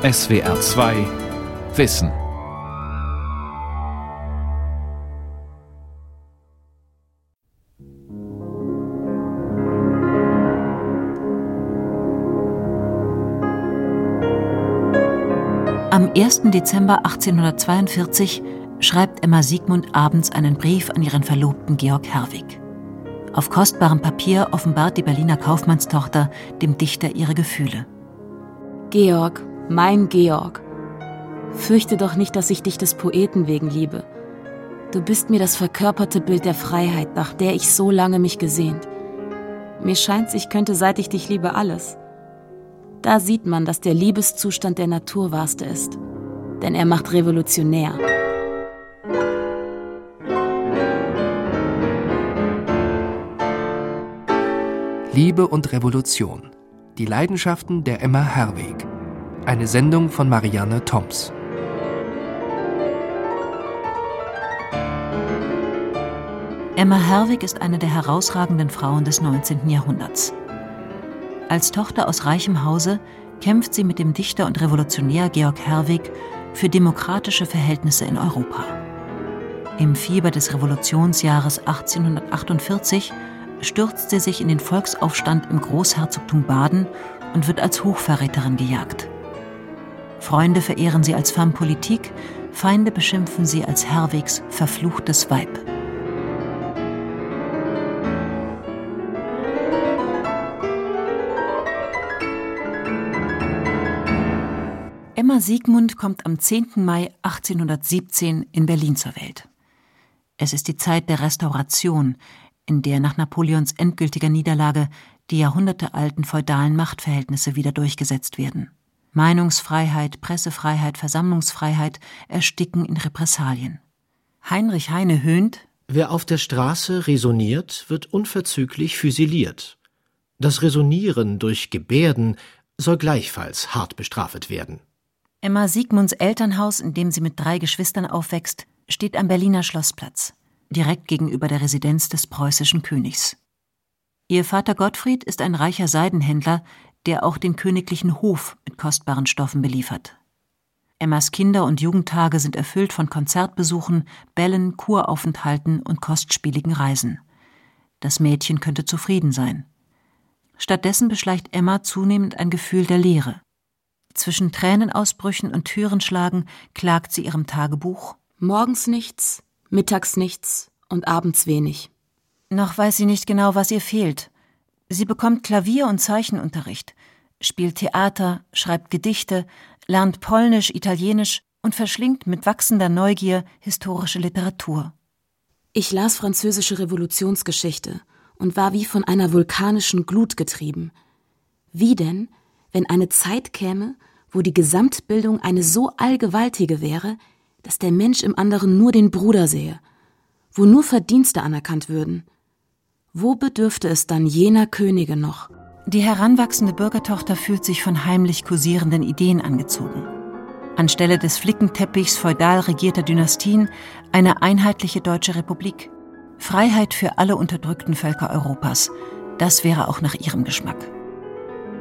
SWR 2 Wissen. Am 1. Dezember 1842 schreibt Emma Siegmund abends einen Brief an ihren Verlobten Georg Herwig. Auf kostbarem Papier offenbart die Berliner Kaufmannstochter dem Dichter ihre Gefühle. Georg, mein Georg, fürchte doch nicht, dass ich dich des Poeten wegen liebe. Du bist mir das verkörperte Bild der Freiheit, nach der ich so lange mich gesehnt. Mir scheint, ich könnte, seit ich dich liebe, alles. Da sieht man, dass der Liebeszustand der Natur wahrste ist. Denn er macht revolutionär. Liebe und Revolution. Die Leidenschaften der Emma Herweg. Eine Sendung von Marianne Toms. Emma Herwig ist eine der herausragenden Frauen des 19. Jahrhunderts. Als Tochter aus reichem Hause kämpft sie mit dem Dichter und Revolutionär Georg Herwig für demokratische Verhältnisse in Europa. Im Fieber des Revolutionsjahres 1848 stürzt sie sich in den Volksaufstand im Großherzogtum Baden und wird als Hochverräterin gejagt. Freunde verehren sie als femme politique, Feinde beschimpfen sie als Herwigs verfluchtes Weib. Emma Siegmund kommt am 10. Mai 1817 in Berlin zur Welt. Es ist die Zeit der Restauration, in der nach Napoleons endgültiger Niederlage die jahrhundertealten feudalen Machtverhältnisse wieder durchgesetzt werden. Meinungsfreiheit, Pressefreiheit, Versammlungsfreiheit ersticken in Repressalien. Heinrich Heine höhnt Wer auf der Straße resoniert, wird unverzüglich füsiliert. Das Resonieren durch Gebärden soll gleichfalls hart bestraft werden. Emma Siegmunds Elternhaus, in dem sie mit drei Geschwistern aufwächst, steht am Berliner Schlossplatz direkt gegenüber der Residenz des preußischen Königs. Ihr Vater Gottfried ist ein reicher Seidenhändler, der auch den königlichen Hof mit kostbaren Stoffen beliefert. Emmas Kinder- und Jugendtage sind erfüllt von Konzertbesuchen, Bällen, Kuraufenthalten und kostspieligen Reisen. Das Mädchen könnte zufrieden sein. Stattdessen beschleicht Emma zunehmend ein Gefühl der Leere. Zwischen Tränenausbrüchen und Türenschlagen klagt sie ihrem Tagebuch Morgens nichts, mittags nichts und abends wenig. Noch weiß sie nicht genau, was ihr fehlt. Sie bekommt Klavier- und Zeichenunterricht, spielt Theater, schreibt Gedichte, lernt Polnisch, Italienisch und verschlingt mit wachsender Neugier historische Literatur. Ich las französische Revolutionsgeschichte und war wie von einer vulkanischen Glut getrieben. Wie denn, wenn eine Zeit käme, wo die Gesamtbildung eine so allgewaltige wäre, dass der Mensch im anderen nur den Bruder sehe, wo nur Verdienste anerkannt würden. Wo bedürfte es dann jener Könige noch? Die heranwachsende Bürgertochter fühlt sich von heimlich kursierenden Ideen angezogen. Anstelle des Flickenteppichs feudal regierter Dynastien eine einheitliche deutsche Republik. Freiheit für alle unterdrückten Völker Europas. Das wäre auch nach ihrem Geschmack.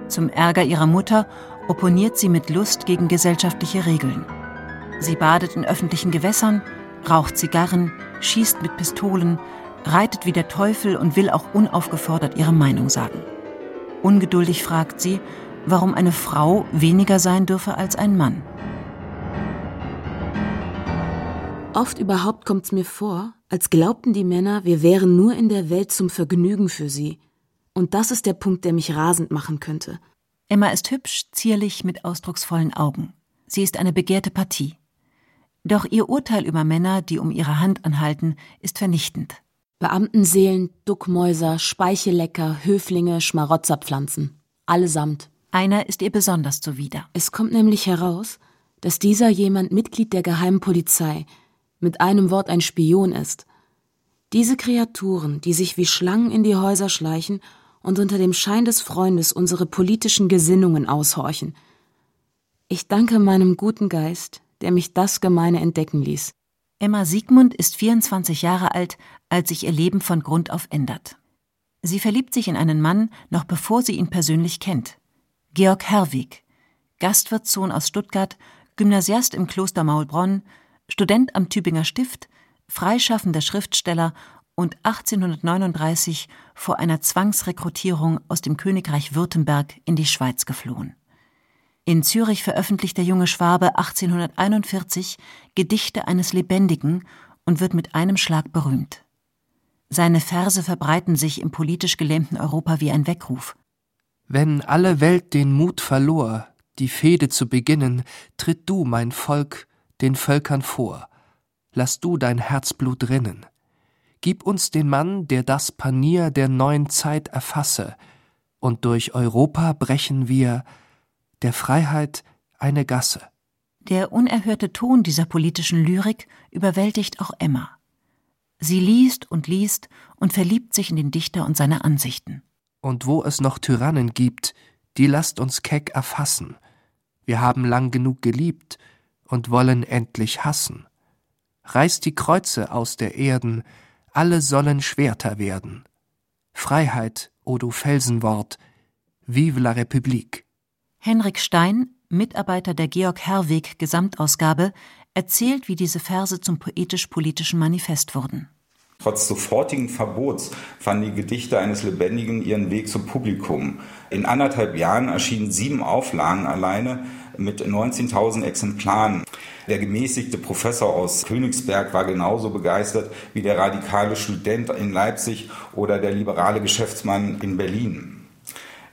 Zum Ärger ihrer Mutter opponiert sie mit Lust gegen gesellschaftliche Regeln. Sie badet in öffentlichen Gewässern, raucht Zigarren, schießt mit Pistolen, reitet wie der Teufel und will auch unaufgefordert ihre Meinung sagen. Ungeduldig fragt sie, warum eine Frau weniger sein dürfe als ein Mann. Oft überhaupt kommt's mir vor, als glaubten die Männer, wir wären nur in der Welt zum Vergnügen für sie. Und das ist der Punkt, der mich rasend machen könnte. Emma ist hübsch, zierlich, mit ausdrucksvollen Augen. Sie ist eine begehrte Partie. Doch ihr Urteil über Männer, die um ihre Hand anhalten, ist vernichtend. Beamtenseelen, Duckmäuser, Speichellecker, Höflinge, Schmarotzerpflanzen. Allesamt. Einer ist ihr besonders zuwider. Es kommt nämlich heraus, dass dieser jemand Mitglied der geheimen Polizei, mit einem Wort ein Spion ist. Diese Kreaturen, die sich wie Schlangen in die Häuser schleichen und unter dem Schein des Freundes unsere politischen Gesinnungen aushorchen. Ich danke meinem guten Geist, der mich das Gemeine entdecken ließ. Emma Siegmund ist 24 Jahre alt, als sich ihr Leben von Grund auf ändert. Sie verliebt sich in einen Mann, noch bevor sie ihn persönlich kennt. Georg Herwig, Gastwirtssohn aus Stuttgart, Gymnasiast im Kloster Maulbronn, Student am Tübinger Stift, freischaffender Schriftsteller und 1839 vor einer Zwangsrekrutierung aus dem Königreich Württemberg in die Schweiz geflohen. In Zürich veröffentlicht der junge Schwabe 1841 Gedichte eines Lebendigen und wird mit einem Schlag berühmt. Seine Verse verbreiten sich im politisch gelähmten Europa wie ein Weckruf. Wenn alle Welt den Mut verlor, die Fehde zu beginnen, tritt du, mein Volk, den Völkern vor. Lass du dein Herzblut rinnen. Gib uns den Mann, der das Panier der neuen Zeit erfasse, und durch Europa brechen wir der Freiheit eine Gasse. Der unerhörte Ton dieser politischen Lyrik überwältigt auch Emma. Sie liest und liest und verliebt sich in den Dichter und seine Ansichten. Und wo es noch Tyrannen gibt, die lasst uns keck erfassen. Wir haben lang genug geliebt und wollen endlich hassen. Reißt die Kreuze aus der Erden, alle sollen Schwerter werden. Freiheit, o du Felsenwort, vive la République. Henrik Stein, Mitarbeiter der Georg Herweg Gesamtausgabe, erzählt, wie diese Verse zum poetisch-politischen Manifest wurden. Trotz sofortigen Verbots fanden die Gedichte eines Lebendigen ihren Weg zum Publikum. In anderthalb Jahren erschienen sieben Auflagen alleine mit 19.000 Exemplaren. Der gemäßigte Professor aus Königsberg war genauso begeistert wie der radikale Student in Leipzig oder der liberale Geschäftsmann in Berlin.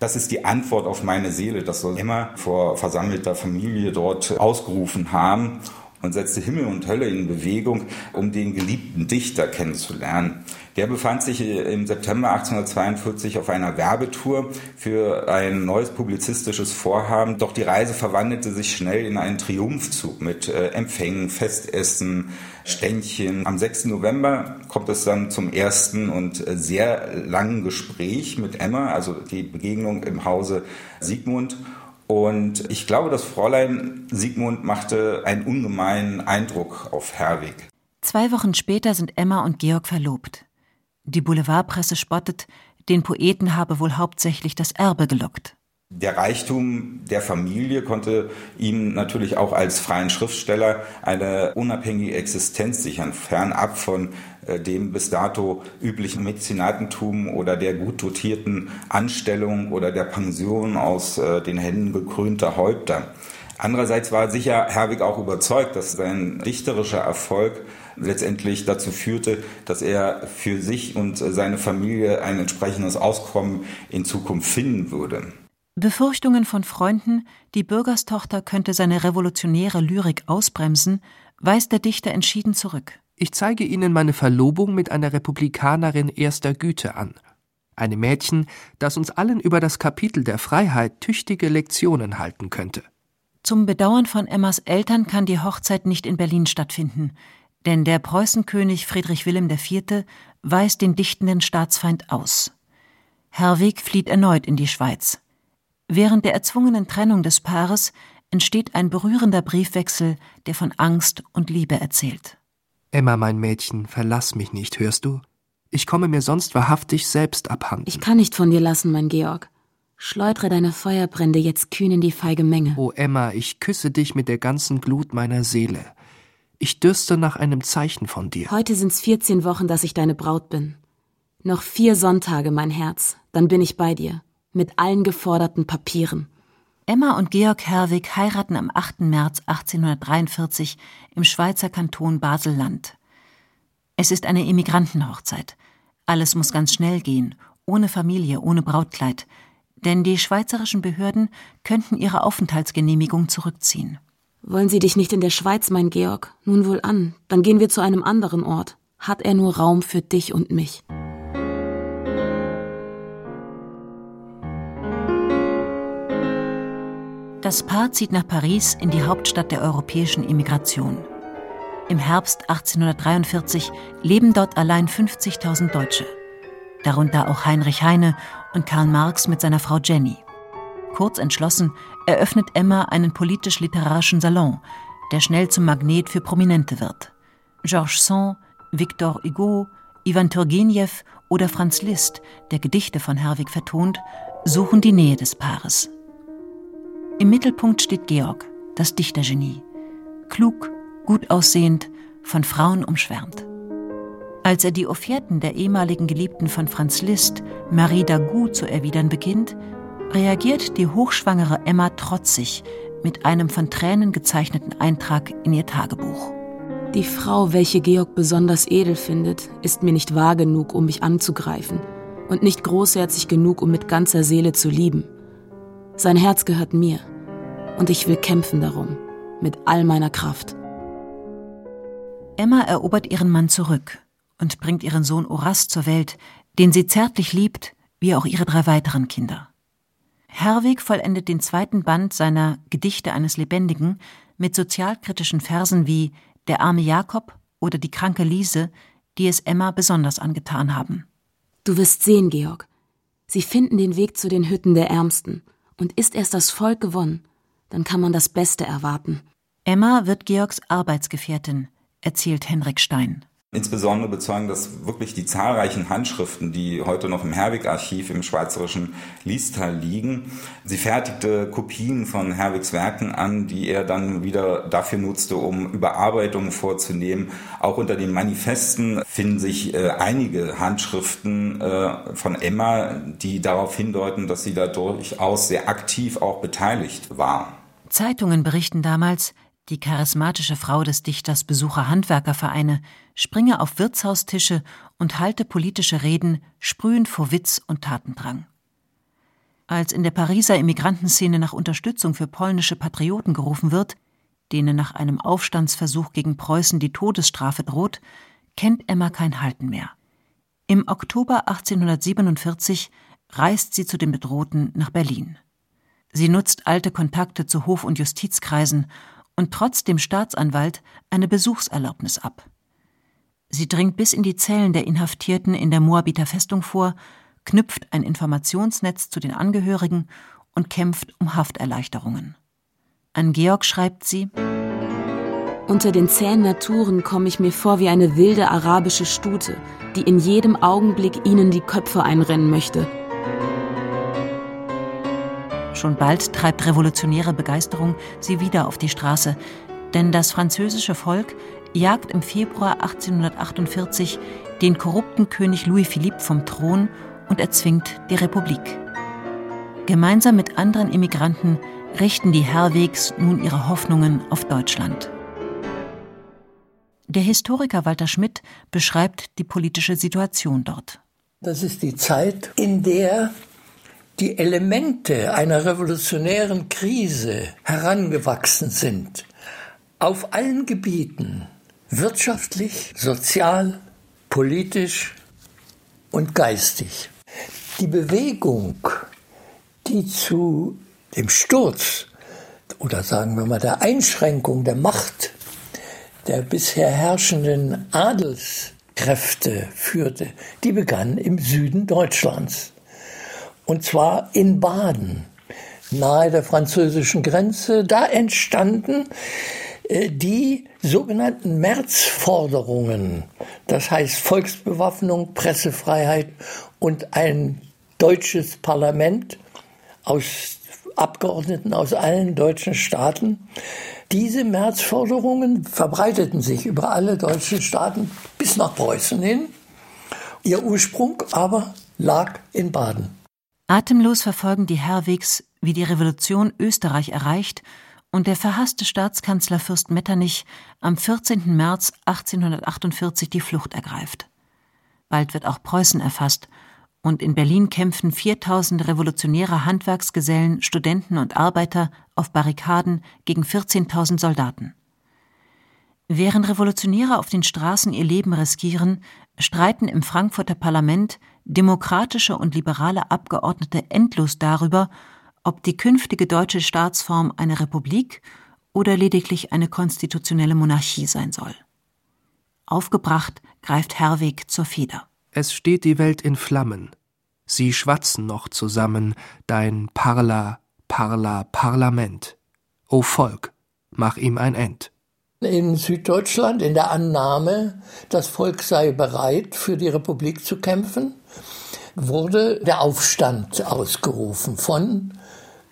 Das ist die Antwort auf meine Seele. Das soll immer vor versammelter Familie dort ausgerufen haben und setzte Himmel und Hölle in Bewegung, um den geliebten Dichter kennenzulernen. Der befand sich im September 1842 auf einer Werbetour für ein neues publizistisches Vorhaben. Doch die Reise verwandelte sich schnell in einen Triumphzug mit äh, Empfängen, Festessen, Ständchen. Am 6. November kommt es dann zum ersten und äh, sehr langen Gespräch mit Emma, also die Begegnung im Hause Sigmund. Und ich glaube, das Fräulein Sigmund machte einen ungemeinen Eindruck auf Herwig. Zwei Wochen später sind Emma und Georg verlobt. Die Boulevardpresse spottet, den Poeten habe wohl hauptsächlich das Erbe gelockt. Der Reichtum der Familie konnte ihm natürlich auch als freien Schriftsteller eine unabhängige Existenz sichern, fernab von äh, dem bis dato üblichen Mäzenatentum oder der gut dotierten Anstellung oder der Pension aus äh, den Händen gekrönter Häupter. Andererseits war sicher Herwig auch überzeugt, dass sein dichterischer Erfolg letztendlich dazu führte, dass er für sich und seine Familie ein entsprechendes Auskommen in Zukunft finden würde. Befürchtungen von Freunden, die Bürgerstochter könnte seine revolutionäre Lyrik ausbremsen, weist der Dichter entschieden zurück. Ich zeige Ihnen meine Verlobung mit einer Republikanerin erster Güte an. Einem Mädchen, das uns allen über das Kapitel der Freiheit tüchtige Lektionen halten könnte. Zum Bedauern von Emmas Eltern kann die Hochzeit nicht in Berlin stattfinden denn der Preußenkönig Friedrich Wilhelm IV. weist den dichtenden Staatsfeind aus. Herwig flieht erneut in die Schweiz. Während der erzwungenen Trennung des Paares entsteht ein berührender Briefwechsel, der von Angst und Liebe erzählt. Emma, mein Mädchen, verlass mich nicht, hörst du? Ich komme mir sonst wahrhaftig selbst abhanden. Ich kann nicht von dir lassen, mein Georg. Schleudre deine Feuerbrände jetzt kühn in die feige Menge. O Emma, ich küsse dich mit der ganzen Glut meiner Seele. Ich dürste nach einem Zeichen von dir. Heute sind's 14 Wochen, dass ich deine Braut bin. Noch vier Sonntage, mein Herz, dann bin ich bei dir. Mit allen geforderten Papieren. Emma und Georg Herwig heiraten am 8. März 1843 im Schweizer Kanton Basel-Land. Es ist eine Immigrantenhochzeit. Alles muss ganz schnell gehen, ohne Familie, ohne Brautkleid, denn die schweizerischen Behörden könnten ihre Aufenthaltsgenehmigung zurückziehen. Wollen Sie dich nicht in der Schweiz, mein Georg? Nun wohl an, dann gehen wir zu einem anderen Ort. Hat er nur Raum für dich und mich? Das Paar zieht nach Paris in die Hauptstadt der europäischen Immigration. Im Herbst 1843 leben dort allein 50.000 Deutsche, darunter auch Heinrich Heine und Karl Marx mit seiner Frau Jenny. Kurz entschlossen eröffnet Emma einen politisch-literarischen Salon, der schnell zum Magnet für Prominente wird. Georges Sand, Victor Hugo, Ivan Turgenev oder Franz Liszt, der Gedichte von Herwig vertont, suchen die Nähe des Paares. Im Mittelpunkt steht Georg, das Dichtergenie. Klug, gut aussehend, von Frauen umschwärmt. Als er die Offerten der ehemaligen Geliebten von Franz Liszt, Marie Dagout, zu erwidern beginnt, reagiert die hochschwangere Emma trotzig mit einem von Tränen gezeichneten Eintrag in ihr Tagebuch. Die Frau, welche Georg besonders edel findet, ist mir nicht wahr genug, um mich anzugreifen und nicht großherzig genug, um mit ganzer Seele zu lieben. Sein Herz gehört mir und ich will kämpfen darum, mit all meiner Kraft. Emma erobert ihren Mann zurück und bringt ihren Sohn Oras zur Welt, den sie zärtlich liebt, wie auch ihre drei weiteren Kinder. Herwig vollendet den zweiten Band seiner Gedichte eines Lebendigen mit sozialkritischen Versen wie Der arme Jakob oder Die kranke Liese, die es Emma besonders angetan haben. Du wirst sehen, Georg. Sie finden den Weg zu den Hütten der Ärmsten. Und ist erst das Volk gewonnen, dann kann man das Beste erwarten. Emma wird Georgs Arbeitsgefährtin, erzählt Henrik Stein. Insbesondere bezeugen das wirklich die zahlreichen Handschriften, die heute noch im Herwig-Archiv im schweizerischen Liestal liegen. Sie fertigte Kopien von Herwigs Werken an, die er dann wieder dafür nutzte, um Überarbeitungen vorzunehmen. Auch unter den Manifesten finden sich äh, einige Handschriften äh, von Emma, die darauf hindeuten, dass sie da durchaus sehr aktiv auch beteiligt war. Zeitungen berichten damals, die charismatische Frau des Dichters besuche Handwerkervereine, springe auf Wirtshaustische und halte politische Reden, sprühend vor Witz und Tatendrang. Als in der Pariser Immigrantenszene nach Unterstützung für polnische Patrioten gerufen wird, denen nach einem Aufstandsversuch gegen Preußen die Todesstrafe droht, kennt Emma kein Halten mehr. Im Oktober 1847 reist sie zu den Bedrohten nach Berlin. Sie nutzt alte Kontakte zu Hof- und Justizkreisen und trotz dem Staatsanwalt eine Besuchserlaubnis ab. Sie dringt bis in die Zellen der Inhaftierten in der Moabiter Festung vor, knüpft ein Informationsnetz zu den Angehörigen und kämpft um Hafterleichterungen. An Georg schreibt sie Unter den zähen Naturen komme ich mir vor wie eine wilde arabische Stute, die in jedem Augenblick ihnen die Köpfe einrennen möchte. Schon bald treibt revolutionäre Begeisterung sie wieder auf die Straße, denn das französische Volk jagt im Februar 1848 den korrupten König Louis Philippe vom Thron und erzwingt die Republik. Gemeinsam mit anderen Immigranten richten die Herwegs nun ihre Hoffnungen auf Deutschland. Der Historiker Walter Schmidt beschreibt die politische Situation dort. Das ist die Zeit, in der die Elemente einer revolutionären Krise herangewachsen sind. Auf allen Gebieten, wirtschaftlich, sozial, politisch und geistig. Die Bewegung, die zu dem Sturz oder sagen wir mal der Einschränkung der Macht der bisher herrschenden Adelskräfte führte, die begann im Süden Deutschlands. Und zwar in Baden, nahe der französischen Grenze. Da entstanden äh, die sogenannten Märzforderungen, das heißt Volksbewaffnung, Pressefreiheit und ein deutsches Parlament aus Abgeordneten aus allen deutschen Staaten. Diese Märzforderungen verbreiteten sich über alle deutschen Staaten bis nach Preußen hin. Ihr Ursprung aber lag in Baden. Atemlos verfolgen die Herwigs, wie die Revolution Österreich erreicht und der verhasste Staatskanzler Fürst Metternich am 14. März 1848 die Flucht ergreift. Bald wird auch Preußen erfasst und in Berlin kämpfen 4000 revolutionäre Handwerksgesellen, Studenten und Arbeiter auf Barrikaden gegen 14.000 Soldaten. Während Revolutionäre auf den Straßen ihr Leben riskieren, streiten im Frankfurter Parlament demokratische und liberale Abgeordnete endlos darüber, ob die künftige deutsche Staatsform eine Republik oder lediglich eine konstitutionelle Monarchie sein soll. Aufgebracht greift Herweg zur Feder. Es steht die Welt in Flammen. Sie schwatzen noch zusammen, dein Parla, Parla, Parlament. O Volk, mach ihm ein End in Süddeutschland in der Annahme, das Volk sei bereit, für die Republik zu kämpfen, wurde der Aufstand ausgerufen von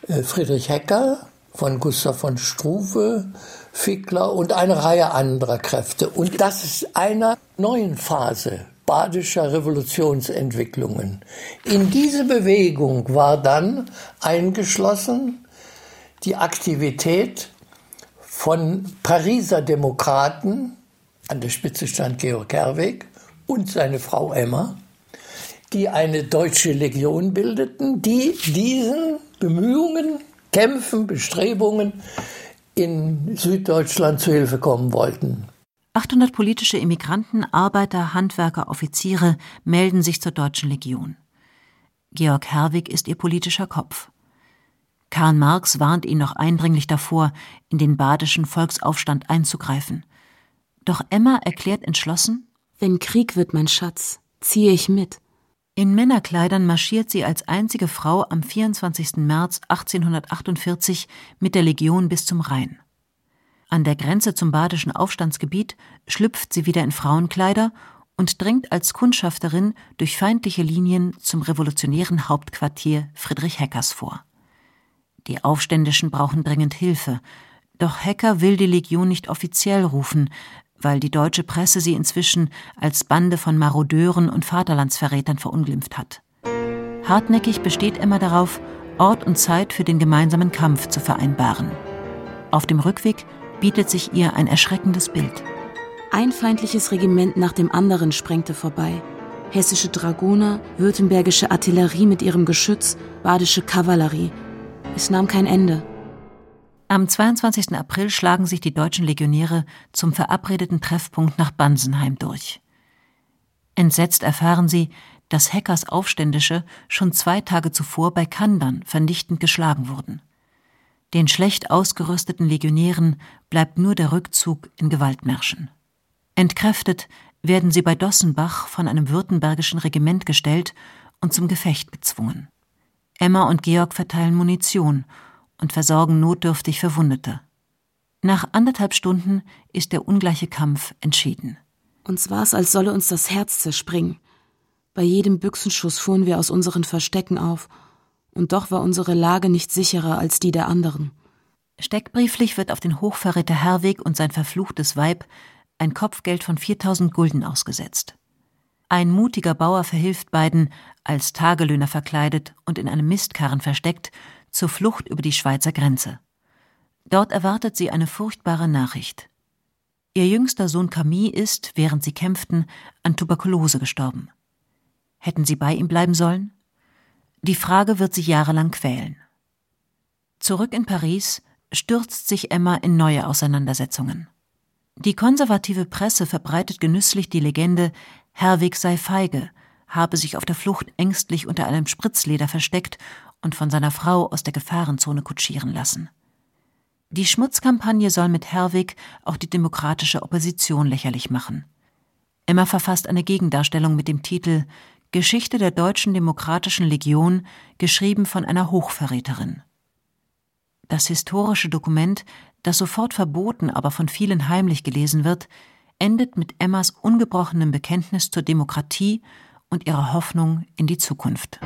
äh, Friedrich Hecker, von Gustav von Struve, Fickler und eine Reihe anderer Kräfte. Und das ist einer neuen Phase badischer Revolutionsentwicklungen. In diese Bewegung war dann eingeschlossen die Aktivität von Pariser Demokraten, an der Spitze stand Georg Herweg und seine Frau Emma, die eine deutsche Legion bildeten, die diesen Bemühungen, Kämpfen, Bestrebungen in Süddeutschland zu Hilfe kommen wollten. 800 politische Immigranten, Arbeiter, Handwerker, Offiziere melden sich zur Deutschen Legion. Georg Herwig ist ihr politischer Kopf. Karl Marx warnt ihn noch eindringlich davor, in den badischen Volksaufstand einzugreifen. Doch Emma erklärt entschlossen: Wenn Krieg wird, mein Schatz, ziehe ich mit. In Männerkleidern marschiert sie als einzige Frau am 24. März 1848 mit der Legion bis zum Rhein. An der Grenze zum badischen Aufstandsgebiet schlüpft sie wieder in Frauenkleider und dringt als Kundschafterin durch feindliche Linien zum revolutionären Hauptquartier Friedrich Heckers vor. Die Aufständischen brauchen dringend Hilfe, doch Hecker will die Legion nicht offiziell rufen, weil die deutsche Presse sie inzwischen als Bande von Marodeuren und Vaterlandsverrätern verunglimpft hat. Hartnäckig besteht Emma darauf, Ort und Zeit für den gemeinsamen Kampf zu vereinbaren. Auf dem Rückweg bietet sich ihr ein erschreckendes Bild. Ein feindliches Regiment nach dem anderen sprengte vorbei. Hessische Dragoner, württembergische Artillerie mit ihrem Geschütz, badische Kavallerie. Es nahm kein Ende. Am 22. April schlagen sich die deutschen Legionäre zum verabredeten Treffpunkt nach Bansenheim durch. Entsetzt erfahren sie, dass Heckers Aufständische schon zwei Tage zuvor bei Kandern vernichtend geschlagen wurden. Den schlecht ausgerüsteten Legionären bleibt nur der Rückzug in Gewaltmärschen. Entkräftet werden sie bei Dossenbach von einem württembergischen Regiment gestellt und zum Gefecht gezwungen. Emma und Georg verteilen Munition und versorgen notdürftig Verwundete. Nach anderthalb Stunden ist der ungleiche Kampf entschieden. Uns war es, als solle uns das Herz zerspringen. Bei jedem Büchsenschuss fuhren wir aus unseren Verstecken auf und doch war unsere Lage nicht sicherer als die der anderen. Steckbrieflich wird auf den Hochverräter Herweg und sein verfluchtes Weib ein Kopfgeld von 4000 Gulden ausgesetzt. Ein mutiger Bauer verhilft beiden, als Tagelöhner verkleidet und in einem Mistkarren versteckt, zur Flucht über die Schweizer Grenze. Dort erwartet sie eine furchtbare Nachricht. Ihr jüngster Sohn Camille ist, während sie kämpften, an Tuberkulose gestorben. Hätten sie bei ihm bleiben sollen? Die Frage wird sie jahrelang quälen. Zurück in Paris stürzt sich Emma in neue Auseinandersetzungen. Die konservative Presse verbreitet genüsslich die Legende, Herwig sei feige, habe sich auf der Flucht ängstlich unter einem Spritzleder versteckt und von seiner Frau aus der Gefahrenzone kutschieren lassen. Die Schmutzkampagne soll mit Herwig auch die demokratische Opposition lächerlich machen. Emma verfasst eine Gegendarstellung mit dem Titel Geschichte der Deutschen Demokratischen Legion, geschrieben von einer Hochverräterin. Das historische Dokument, das sofort verboten, aber von vielen heimlich gelesen wird, endet mit Emmas ungebrochenem Bekenntnis zur Demokratie und ihrer Hoffnung in die Zukunft.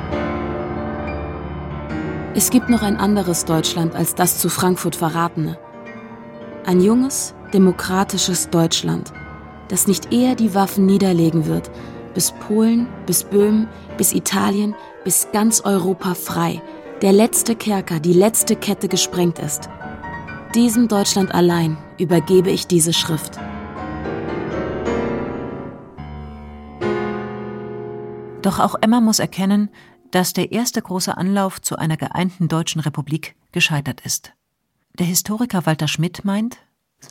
Es gibt noch ein anderes Deutschland als das zu Frankfurt verratene. Ein junges, demokratisches Deutschland, das nicht eher die Waffen niederlegen wird, bis Polen, bis Böhmen, bis Italien, bis ganz Europa frei, der letzte Kerker, die letzte Kette gesprengt ist. Diesem Deutschland allein übergebe ich diese Schrift. Doch auch Emma muss erkennen, dass der erste große Anlauf zu einer geeinten deutschen Republik gescheitert ist. Der Historiker Walter Schmidt meint,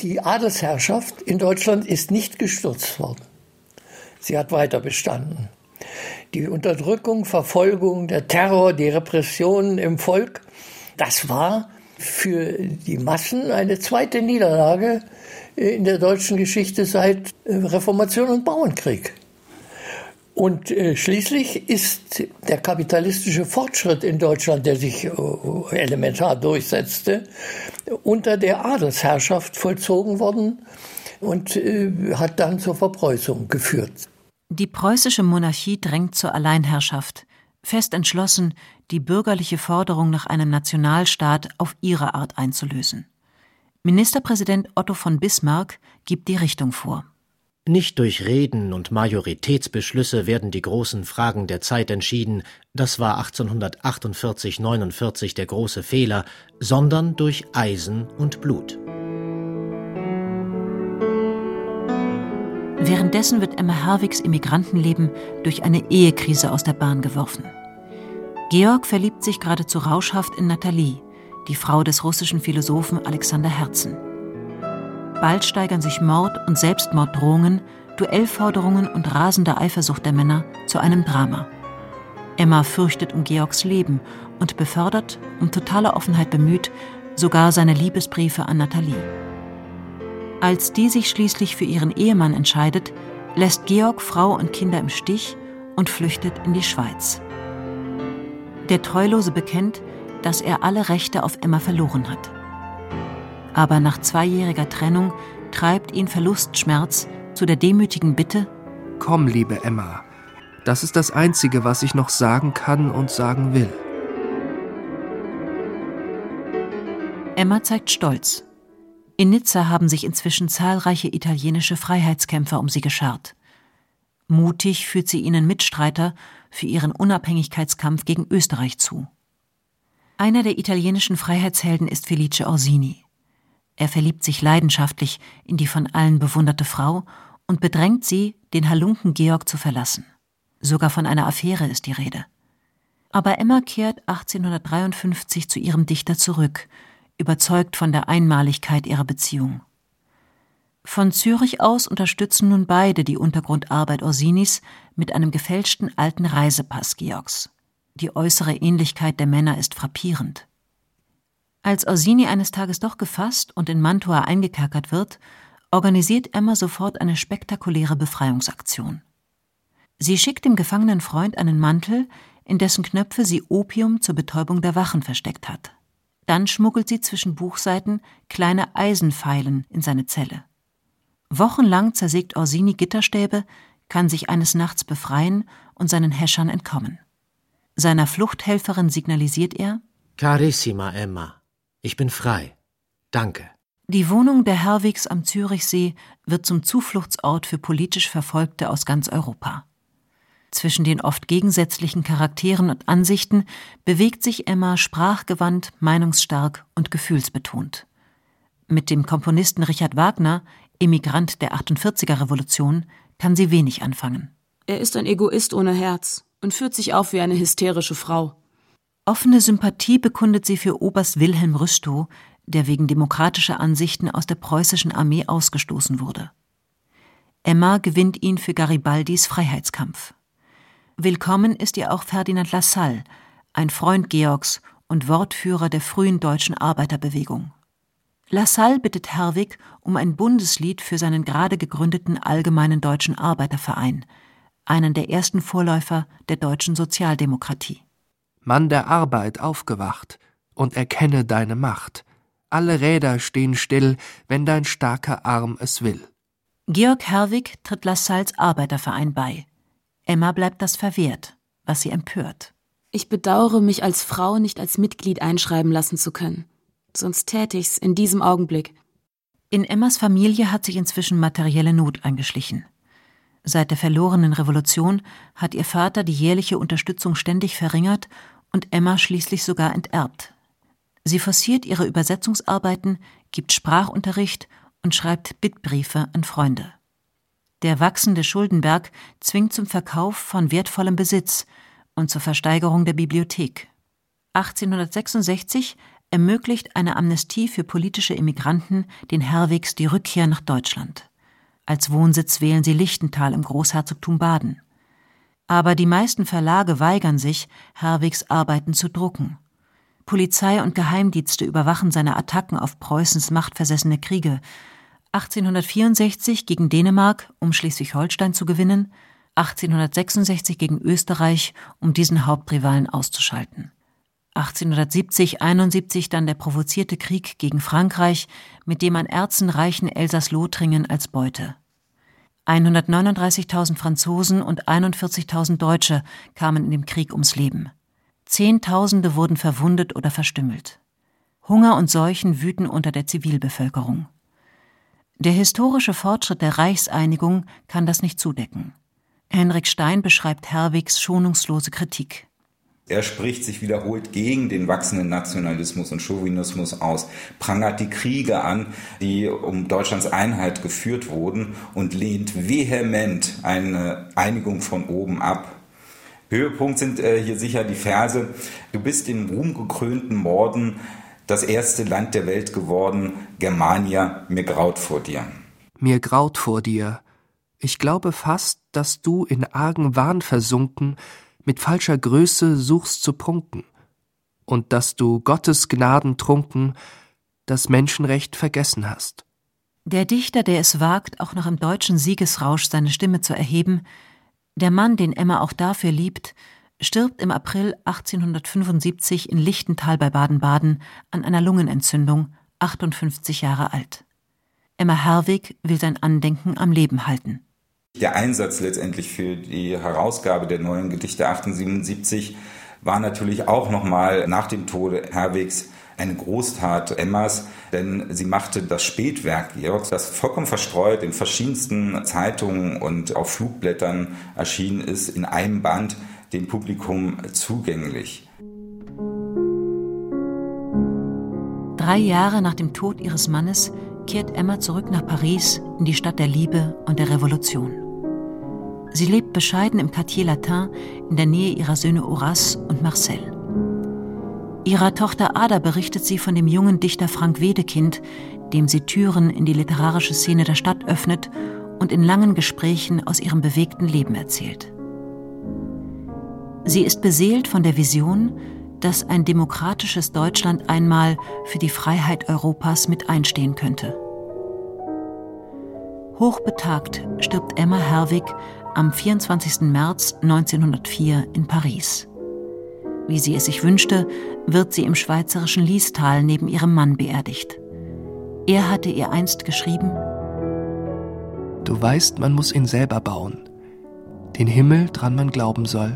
die Adelsherrschaft in Deutschland ist nicht gestürzt worden. Sie hat weiter bestanden. Die Unterdrückung, Verfolgung, der Terror, die Repressionen im Volk, das war für die Massen eine zweite Niederlage in der deutschen Geschichte seit Reformation und Bauernkrieg. Und äh, schließlich ist der kapitalistische Fortschritt in Deutschland, der sich äh, elementar durchsetzte, unter der Adelsherrschaft vollzogen worden und hat dann zur Verpreußung geführt. Die preußische Monarchie drängt zur Alleinherrschaft, fest entschlossen, die bürgerliche Forderung nach einem Nationalstaat auf ihre Art einzulösen. Ministerpräsident Otto von Bismarck gibt die Richtung vor. Nicht durch Reden und Majoritätsbeschlüsse werden die großen Fragen der Zeit entschieden, das war 1848-49 der große Fehler, sondern durch Eisen und Blut. Währenddessen wird Emma Herwigs Immigrantenleben durch eine Ehekrise aus der Bahn geworfen. Georg verliebt sich geradezu rauschhaft in Nathalie, die Frau des russischen Philosophen Alexander Herzen. Bald steigern sich Mord und Selbstmorddrohungen, Duellforderungen und rasende Eifersucht der Männer zu einem Drama. Emma fürchtet um Georgs Leben und befördert, um totale Offenheit bemüht, sogar seine Liebesbriefe an Nathalie. Als die sich schließlich für ihren Ehemann entscheidet, lässt Georg Frau und Kinder im Stich und flüchtet in die Schweiz. Der Treulose bekennt, dass er alle Rechte auf Emma verloren hat aber nach zweijähriger Trennung treibt ihn Verlustschmerz zu der demütigen Bitte Komm, liebe Emma, das ist das Einzige, was ich noch sagen kann und sagen will. Emma zeigt Stolz. In Nizza haben sich inzwischen zahlreiche italienische Freiheitskämpfer um sie geschart. Mutig führt sie ihnen Mitstreiter für ihren Unabhängigkeitskampf gegen Österreich zu. Einer der italienischen Freiheitshelden ist Felice Orsini. Er verliebt sich leidenschaftlich in die von allen bewunderte Frau und bedrängt sie, den Halunken Georg zu verlassen. Sogar von einer Affäre ist die Rede. Aber Emma kehrt 1853 zu ihrem Dichter zurück, überzeugt von der Einmaligkeit ihrer Beziehung. Von Zürich aus unterstützen nun beide die Untergrundarbeit Orsinis mit einem gefälschten alten Reisepass Georgs. Die äußere Ähnlichkeit der Männer ist frappierend. Als Orsini eines Tages doch gefasst und in Mantua eingekerkert wird, organisiert Emma sofort eine spektakuläre Befreiungsaktion. Sie schickt dem gefangenen Freund einen Mantel, in dessen Knöpfe sie Opium zur Betäubung der Wachen versteckt hat. Dann schmuggelt sie zwischen Buchseiten kleine Eisenpfeilen in seine Zelle. Wochenlang zersägt Orsini Gitterstäbe, kann sich eines Nachts befreien und seinen Häschern entkommen. Seiner Fluchthelferin signalisiert er Carissima Emma, ich bin frei. Danke. Die Wohnung der Herwigs am Zürichsee wird zum Zufluchtsort für politisch Verfolgte aus ganz Europa. Zwischen den oft gegensätzlichen Charakteren und Ansichten bewegt sich Emma sprachgewandt, meinungsstark und gefühlsbetont. Mit dem Komponisten Richard Wagner, Emigrant der 48er Revolution, kann sie wenig anfangen. Er ist ein Egoist ohne Herz und führt sich auf wie eine hysterische Frau. Offene Sympathie bekundet sie für Oberst Wilhelm Rüstow, der wegen demokratischer Ansichten aus der preußischen Armee ausgestoßen wurde. Emma gewinnt ihn für Garibaldis Freiheitskampf. Willkommen ist ihr auch Ferdinand Lassalle, ein Freund Georgs und Wortführer der frühen deutschen Arbeiterbewegung. Lassalle bittet Herwig um ein Bundeslied für seinen gerade gegründeten Allgemeinen Deutschen Arbeiterverein, einen der ersten Vorläufer der deutschen Sozialdemokratie. Mann der Arbeit aufgewacht, und erkenne deine Macht. Alle Räder stehen still, wenn dein starker Arm es will. Georg Herwig tritt Lassalles Arbeiterverein bei. Emma bleibt das verwehrt, was sie empört. Ich bedauere, mich als Frau nicht als Mitglied einschreiben lassen zu können. Sonst täte ich's in diesem Augenblick. In Emmas Familie hat sich inzwischen materielle Not eingeschlichen. Seit der verlorenen Revolution hat ihr Vater die jährliche Unterstützung ständig verringert und Emma schließlich sogar enterbt. Sie forciert ihre Übersetzungsarbeiten, gibt Sprachunterricht und schreibt Bittbriefe an Freunde. Der wachsende Schuldenberg zwingt zum Verkauf von wertvollem Besitz und zur Versteigerung der Bibliothek. 1866 ermöglicht eine Amnestie für politische Immigranten den Herwigs die Rückkehr nach Deutschland. Als Wohnsitz wählen sie Lichtental im Großherzogtum Baden. Aber die meisten Verlage weigern sich, Herwigs Arbeiten zu drucken. Polizei und Geheimdienste überwachen seine Attacken auf Preußens machtversessene Kriege. 1864 gegen Dänemark, um Schleswig-Holstein zu gewinnen, 1866 gegen Österreich, um diesen Hauptrivalen auszuschalten. 1870-71 dann der provozierte Krieg gegen Frankreich, mit dem an Erzen reichen Elsass-Lothringen als Beute. 139.000 Franzosen und 41.000 Deutsche kamen in dem Krieg ums Leben. Zehntausende wurden verwundet oder verstümmelt. Hunger und Seuchen wüten unter der Zivilbevölkerung. Der historische Fortschritt der Reichseinigung kann das nicht zudecken. Henrik Stein beschreibt Herwigs schonungslose Kritik. Er spricht sich wiederholt gegen den wachsenden Nationalismus und Chauvinismus aus, prangert die Kriege an, die um Deutschlands Einheit geführt wurden und lehnt vehement eine Einigung von oben ab. Höhepunkt sind äh, hier sicher die Verse, du bist in ruhmgekrönten Morden das erste Land der Welt geworden, Germania, mir graut vor dir. Mir graut vor dir. Ich glaube fast, dass du in argen Wahn versunken, mit falscher Größe suchst zu prunken, und dass du Gottes Gnaden trunken, das Menschenrecht vergessen hast. Der Dichter, der es wagt, auch noch im deutschen Siegesrausch seine Stimme zu erheben, der Mann, den Emma auch dafür liebt, stirbt im April 1875 in Lichtental bei Baden-Baden an einer Lungenentzündung, 58 Jahre alt. Emma Herwig will sein Andenken am Leben halten. Der Einsatz letztendlich für die Herausgabe der neuen Gedichte 1877 war natürlich auch nochmal nach dem Tode Herwigs eine Großtat Emmas, denn sie machte das Spätwerk Georgs, das vollkommen verstreut in verschiedensten Zeitungen und auf Flugblättern erschienen ist, in einem Band dem Publikum zugänglich. Drei Jahre nach dem Tod ihres Mannes kehrt Emma zurück nach Paris in die Stadt der Liebe und der Revolution. Sie lebt bescheiden im Quartier Latin in der Nähe ihrer Söhne Horace und Marcel. Ihrer Tochter Ada berichtet sie von dem jungen Dichter Frank Wedekind, dem sie Türen in die literarische Szene der Stadt öffnet und in langen Gesprächen aus ihrem bewegten Leben erzählt. Sie ist beseelt von der Vision, dass ein demokratisches Deutschland einmal für die Freiheit Europas mit einstehen könnte. Hochbetagt stirbt Emma Herwig am 24. März 1904 in Paris. Wie sie es sich wünschte, wird sie im schweizerischen Liestal neben ihrem Mann beerdigt. Er hatte ihr einst geschrieben: Du weißt, man muss ihn selber bauen, den Himmel, dran man glauben soll.